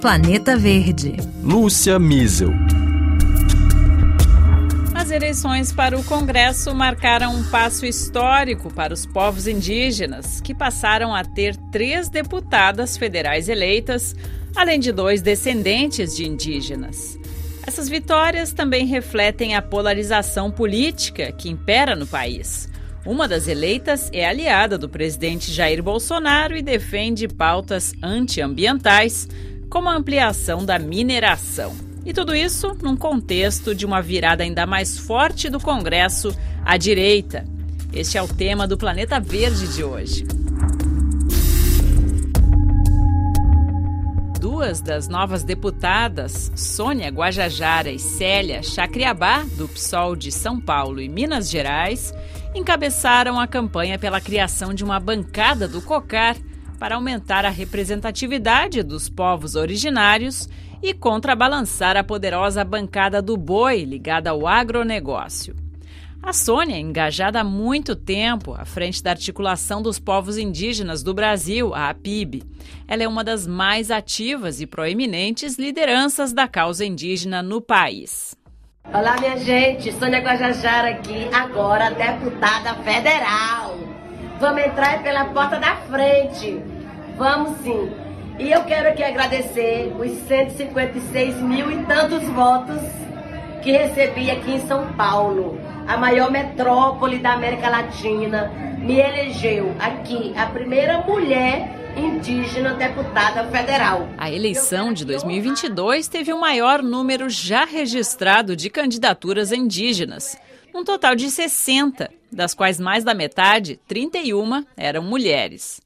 Planeta Verde. Lúcia Miesel. As eleições para o Congresso marcaram um passo histórico para os povos indígenas, que passaram a ter três deputadas federais eleitas, além de dois descendentes de indígenas. Essas vitórias também refletem a polarização política que impera no país. Uma das eleitas é aliada do presidente Jair Bolsonaro e defende pautas antiambientais, como a ampliação da mineração. E tudo isso num contexto de uma virada ainda mais forte do Congresso à direita. Este é o tema do Planeta Verde de hoje. Duas das novas deputadas, Sônia Guajajara e Célia Chacriabá, do PSOL de São Paulo e Minas Gerais, encabeçaram a campanha pela criação de uma bancada do COCAR para aumentar a representatividade dos povos originários e contrabalançar a poderosa bancada do boi ligada ao agronegócio. A Sônia, engajada há muito tempo à frente da articulação dos povos indígenas do Brasil, a APIB. Ela é uma das mais ativas e proeminentes lideranças da causa indígena no país. Olá, minha gente, Sônia Guajajara aqui, agora deputada federal. Vamos entrar pela porta da frente. Vamos sim. E eu quero aqui agradecer os 156 mil e tantos votos que recebi aqui em São Paulo a maior metrópole da América Latina, me elegeu aqui a primeira mulher indígena deputada federal. A eleição de 2022 teve o maior número já registrado de candidaturas indígenas, um total de 60, das quais mais da metade, 31, eram mulheres.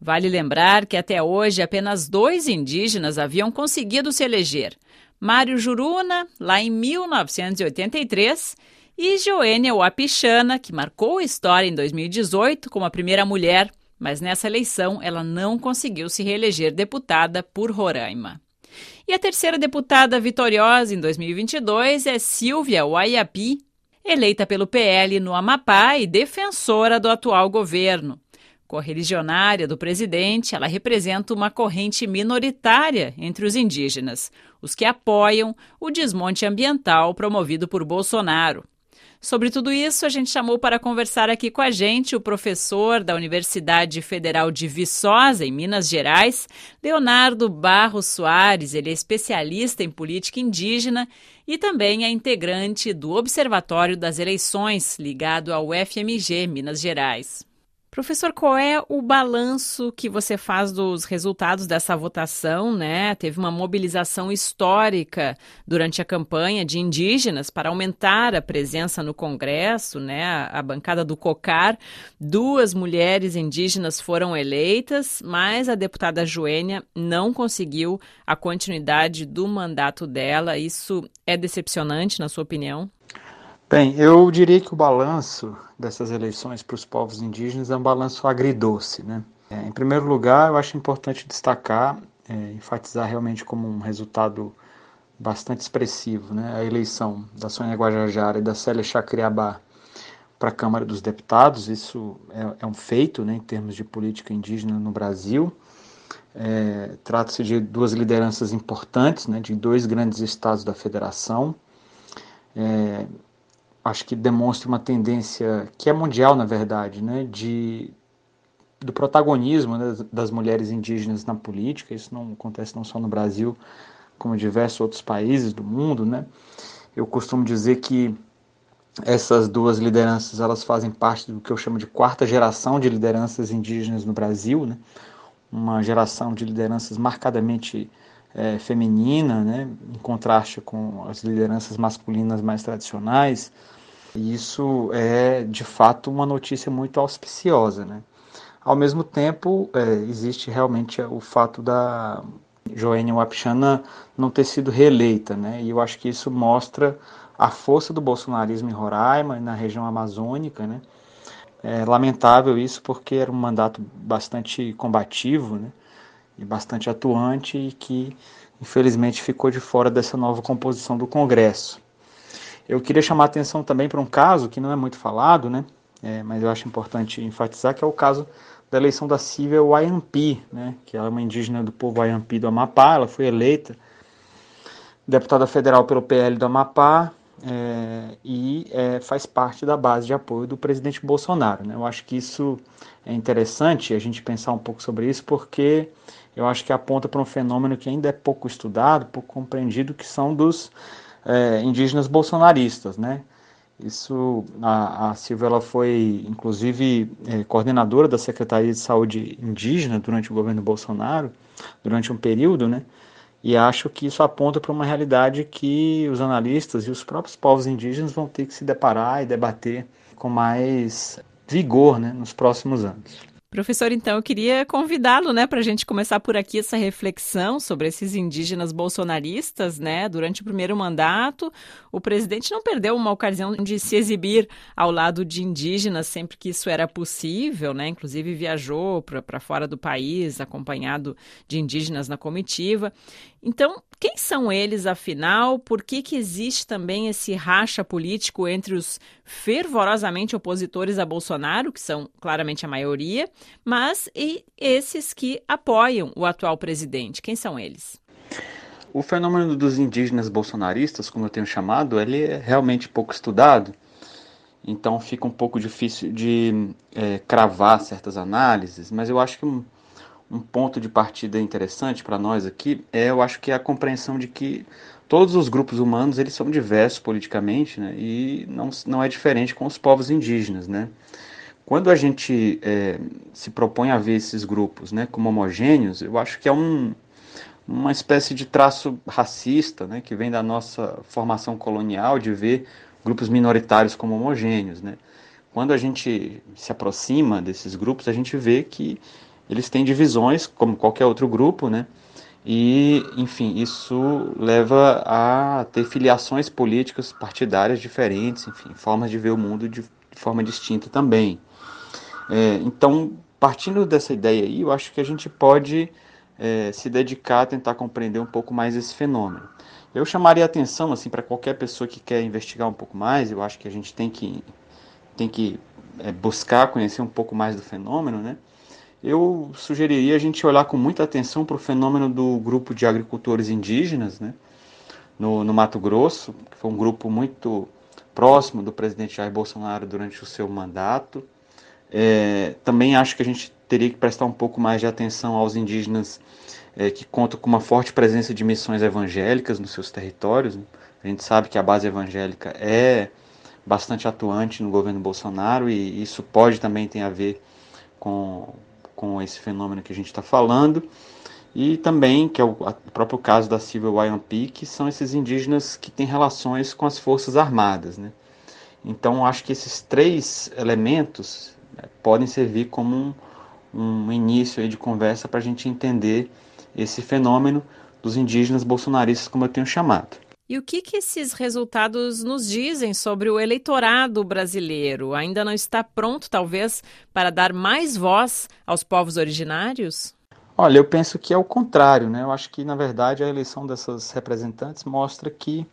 Vale lembrar que até hoje apenas dois indígenas haviam conseguido se eleger: Mário Juruna, lá em 1983, e Joênia Wapichana, que marcou história em 2018 como a primeira mulher, mas nessa eleição ela não conseguiu se reeleger deputada por Roraima. E a terceira deputada vitoriosa em 2022 é Silvia Waiapi, eleita pelo PL no Amapá e defensora do atual governo. Correligionária do presidente, ela representa uma corrente minoritária entre os indígenas, os que apoiam o desmonte ambiental promovido por Bolsonaro. Sobre tudo isso, a gente chamou para conversar aqui com a gente o professor da Universidade Federal de Viçosa, em Minas Gerais, Leonardo Barros Soares. Ele é especialista em política indígena e também é integrante do Observatório das Eleições, ligado ao FMG Minas Gerais. Professor, qual é o balanço que você faz dos resultados dessa votação, né? Teve uma mobilização histórica durante a campanha de indígenas para aumentar a presença no Congresso, né? A, bancada do COCAR, duas mulheres indígenas foram eleitas, mas a deputada Joênia não conseguiu a continuidade do mandato dela. Isso é decepcionante, na sua opinião? Bem, eu diria que o balanço dessas eleições para os povos indígenas é um balanço agridoce. Né? É, em primeiro lugar, eu acho importante destacar, é, enfatizar realmente como um resultado bastante expressivo né? a eleição da Sônia Guajajara e da Célia Chacriabá para a Câmara dos Deputados. Isso é, é um feito né, em termos de política indígena no Brasil. É, Trata-se de duas lideranças importantes, né, de dois grandes estados da federação. É, acho que demonstra uma tendência que é mundial, na verdade, né, de do protagonismo né, das mulheres indígenas na política. Isso não acontece não só no Brasil, como em diversos outros países do mundo, né? Eu costumo dizer que essas duas lideranças elas fazem parte do que eu chamo de quarta geração de lideranças indígenas no Brasil, né? Uma geração de lideranças marcadamente é, feminina, né, em contraste com as lideranças masculinas mais tradicionais. Isso é, de fato, uma notícia muito auspiciosa. Né? Ao mesmo tempo, é, existe realmente o fato da Joênia Wapichana não ter sido reeleita, né? e eu acho que isso mostra a força do bolsonarismo em Roraima e na região amazônica, né? É lamentável isso porque era um mandato bastante combativo, né? E bastante atuante e que infelizmente ficou de fora dessa nova composição do Congresso. Eu queria chamar a atenção também para um caso que não é muito falado, né? É, mas eu acho importante enfatizar que é o caso da eleição da Silvia Wayampi, né, que ela é uma indígena do povo Wayampi do Amapá, ela foi eleita deputada federal pelo PL do Amapá é, e é, faz parte da base de apoio do presidente Bolsonaro. Né? Eu acho que isso é interessante a gente pensar um pouco sobre isso, porque eu acho que aponta para um fenômeno que ainda é pouco estudado, pouco compreendido, que são dos é, indígenas bolsonaristas, né? Isso, a, a Silvia ela foi, inclusive, é, coordenadora da Secretaria de Saúde Indígena durante o governo Bolsonaro, durante um período, né? E acho que isso aponta para uma realidade que os analistas e os próprios povos indígenas vão ter que se deparar e debater com mais vigor né, nos próximos anos. Professor, então eu queria convidá-lo, né, para a gente começar por aqui essa reflexão sobre esses indígenas bolsonaristas, né? Durante o primeiro mandato, o presidente não perdeu uma ocasião de se exibir ao lado de indígenas sempre que isso era possível, né? Inclusive viajou para fora do país, acompanhado de indígenas na comitiva. Então, quem são eles, afinal? Por que, que existe também esse racha político entre os fervorosamente opositores a Bolsonaro, que são claramente a maioria, mas e esses que apoiam o atual presidente? Quem são eles? O fenômeno dos indígenas bolsonaristas, como eu tenho chamado, ele é realmente pouco estudado. Então fica um pouco difícil de é, cravar certas análises, mas eu acho que um, ponto de partida interessante para nós aqui é, eu acho que é a compreensão de que todos os grupos humanos eles são diversos politicamente, né, e não, não é diferente com os povos indígenas, né. Quando a gente é, se propõe a ver esses grupos, né, como homogêneos, eu acho que é um, uma espécie de traço racista, né, que vem da nossa formação colonial de ver grupos minoritários como homogêneos, né. Quando a gente se aproxima desses grupos, a gente vê que eles têm divisões, como qualquer outro grupo, né? E, enfim, isso leva a ter filiações políticas partidárias diferentes, enfim, formas de ver o mundo de, forma distinta também. É, então, partindo dessa ideia aí, eu acho que a gente pode é, se dedicar a tentar compreender um pouco mais esse fenômeno. Eu chamaria atenção assim para qualquer pessoa que quer investigar um pouco mais. Eu acho que a gente tem que tem que é, buscar conhecer um pouco mais do fenômeno, né? Eu sugeriria a gente olhar com muita atenção para o fenômeno do grupo de agricultores indígenas, né, no, no, Mato Grosso, que foi um grupo muito próximo do presidente Jair Bolsonaro durante o seu mandato. É, também acho que a gente teria que prestar um pouco mais de atenção aos indígenas é, que contam com uma forte presença de missões evangélicas nos seus territórios. Né. A gente sabe que a base evangélica é bastante atuante no governo Bolsonaro e isso pode também ter a ver com com esse fenômeno que a gente está falando, e também, que é o, próprio caso da Silvia Wayampi, que são esses indígenas que têm relações com as forças armadas. Né? Então, acho que esses três elementos né, podem servir como um, um início de conversa para a gente entender esse fenômeno dos indígenas bolsonaristas, como eu tenho chamado. E o que, que esses resultados nos dizem sobre o eleitorado brasileiro? Ainda não está pronto, talvez, para dar mais voz aos povos originários? Olha, eu penso que é o contrário, né? Eu acho que, na verdade, a eleição dessas representantes mostra que,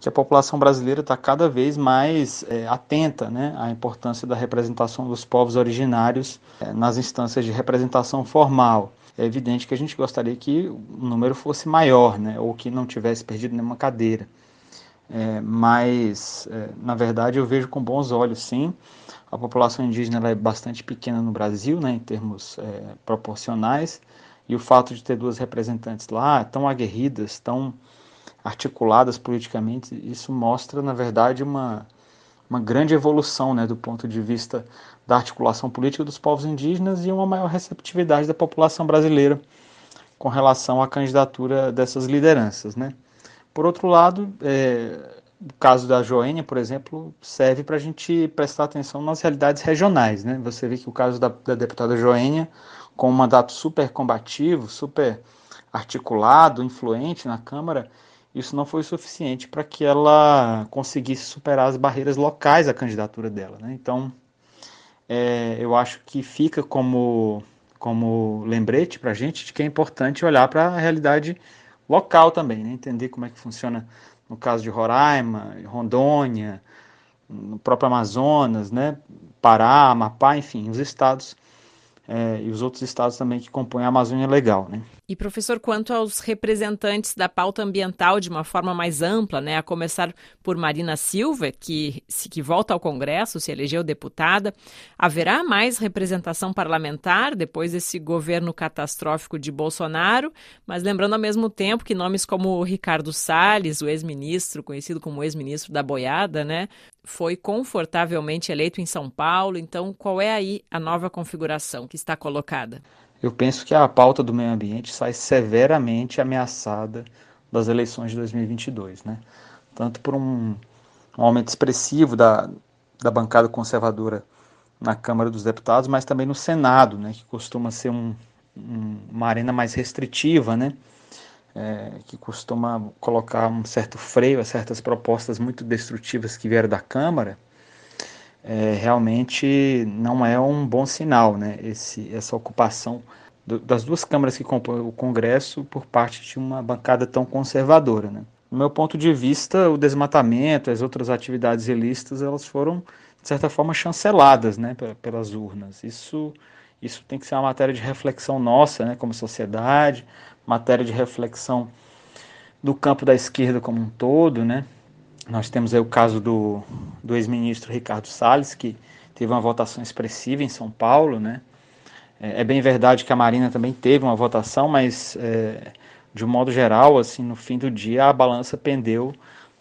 que a população brasileira está cada vez mais é, atenta né, à importância da representação dos povos originários é, nas instâncias de representação formal é evidente que a gente gostaria que o número fosse maior, né, ou que não tivesse perdido nenhuma cadeira. É, mas, é, na verdade, eu vejo com bons olhos, sim. A população indígena é bastante pequena no Brasil, né, em termos é, proporcionais, e o fato de ter duas representantes lá, tão aguerridas, tão articuladas politicamente, isso mostra, na verdade, uma, uma grande evolução né, do ponto de vista da articulação política dos povos indígenas e uma maior receptividade da população brasileira com relação à candidatura dessas lideranças. Né? Por outro lado, é, o caso da Joênia, por exemplo, serve para a gente prestar atenção nas realidades regionais. Né? Você vê que o caso da, da deputada Joênia, com um mandato super combativo, super articulado, influente na Câmara, isso não foi suficiente para que ela conseguisse superar as barreiras locais à candidatura dela. Né? Então, é, eu acho que fica como, como lembrete para a gente de que é importante olhar para a realidade local também, né? entender como é que funciona no caso de Roraima, Rondônia, no próprio Amazonas, né? Pará, Amapá, enfim, os estados é, e os outros estados também que compõem a Amazônia Legal. Né? E, professor, quanto aos representantes da pauta ambiental de uma forma mais ampla, né, a começar por Marina Silva, que, que volta ao Congresso, se elegeu deputada, haverá mais representação parlamentar depois desse governo catastrófico de Bolsonaro? Mas lembrando ao mesmo tempo que nomes como Ricardo Salles, o ex-ministro, conhecido como ex-ministro da boiada, né, foi confortavelmente eleito em São Paulo. Então, qual é aí a nova configuração que está colocada? Eu penso que a pauta do meio ambiente sai severamente ameaçada das eleições de 2022, né? Tanto por um, um aumento expressivo da, da bancada conservadora na Câmara dos Deputados, mas também no Senado, né, que costuma ser um, um, uma arena mais restritiva, né, é, que costuma colocar um certo freio a certas propostas muito destrutivas que vieram da Câmara, é, realmente não é um bom sinal, né? Esse, essa ocupação do, das duas câmaras que compõem o Congresso por parte de uma bancada tão conservadora, né? No meu ponto de vista, o desmatamento, as outras atividades ilícitas, elas foram de certa forma chanceladas, né, pelas urnas. Isso, isso tem que ser uma matéria de reflexão nossa, né, como sociedade, matéria de reflexão do campo da esquerda como um todo, né? Nós temos aí o caso do, do ex-ministro Ricardo Salles, que teve uma votação expressiva em São Paulo, né? É, é bem verdade que a Marina também teve uma votação, mas é, de um modo geral, assim, no fim do dia a balança pendeu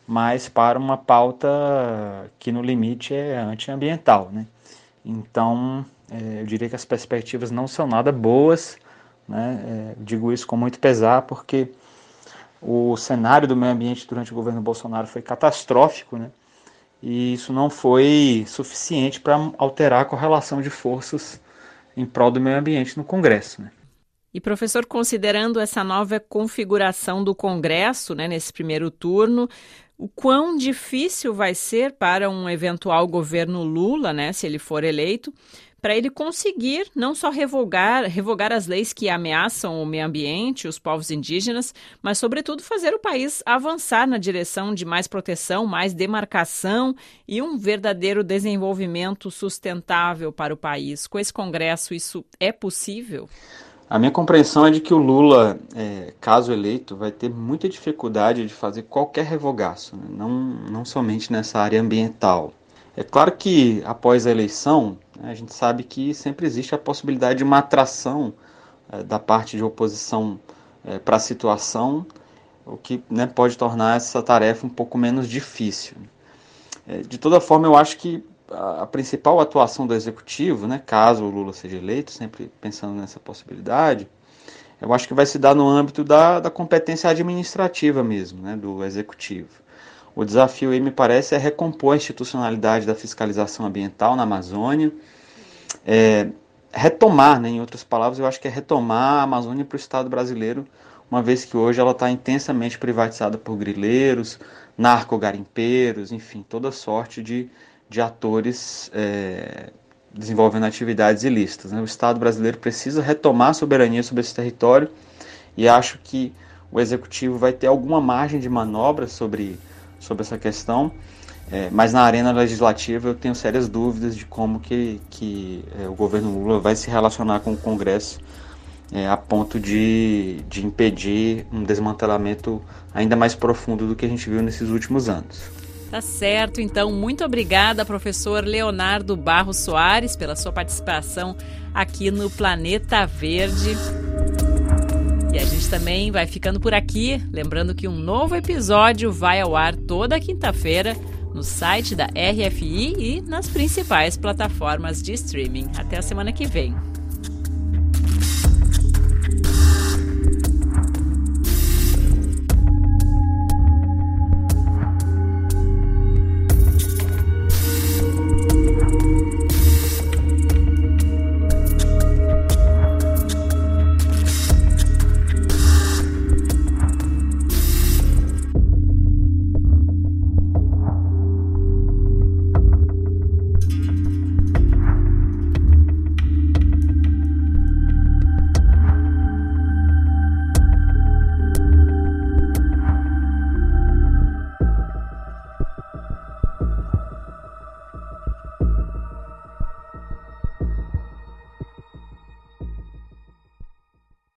mais para uma pauta que no limite é antiambiental, né? Então, é, eu diria que as perspectivas não são nada boas, né? É, digo isso com muito pesar, porque o cenário do meio ambiente durante o governo Bolsonaro foi catastrófico, né? E isso não foi suficiente para alterar a correlação de forças em prol do meio ambiente no Congresso, né? E professor, considerando essa nova configuração do Congresso, né, nesse primeiro turno, o quão difícil vai ser para um eventual governo Lula, né, se ele for eleito, para ele conseguir não só revogar, revogar as leis que ameaçam o meio ambiente, os povos indígenas, mas, sobretudo, fazer o país avançar na direção de mais proteção, mais demarcação e um verdadeiro desenvolvimento sustentável para o país. Com esse Congresso, isso é possível? A minha compreensão é de que o Lula, é, caso eleito, vai ter muita dificuldade de fazer qualquer revogaço, né? não, não somente nessa área ambiental. É claro que após a eleição, a gente sabe que sempre existe a possibilidade de uma atração é, da parte de oposição é, para a situação, o que né, pode tornar essa tarefa um pouco menos difícil. É, de toda forma, eu acho que a, a, principal atuação do executivo, né, caso o Lula seja eleito, sempre pensando nessa possibilidade, eu acho que vai se dar no âmbito da, da competência administrativa mesmo, né, do executivo. O desafio aí, me parece, é recompor a institucionalidade da fiscalização ambiental na Amazônia, é, retomar, né, em outras palavras, eu acho que é retomar a Amazônia para o Estado brasileiro, uma vez que hoje ela está intensamente privatizada por grileiros, narcogarimpeiros, enfim, toda sorte de, de atores é, desenvolvendo atividades ilícitas. Né? O Estado brasileiro precisa retomar a soberania sobre esse território e acho que o Executivo vai ter alguma margem de manobra sobre sobre essa questão, é, mas na arena legislativa eu tenho sérias dúvidas de como que, que é, o governo Lula vai se relacionar com o Congresso é, a ponto de, de impedir um desmantelamento ainda mais profundo do que a gente viu nesses últimos anos. Tá certo, então. Muito obrigada, professor Leonardo Barros Soares, pela sua participação aqui no Planeta Verde. E a gente também vai ficando por aqui, lembrando que um novo episódio vai ao ar toda quinta-feira no site da RFI e nas principais plataformas de streaming. Até a semana que vem.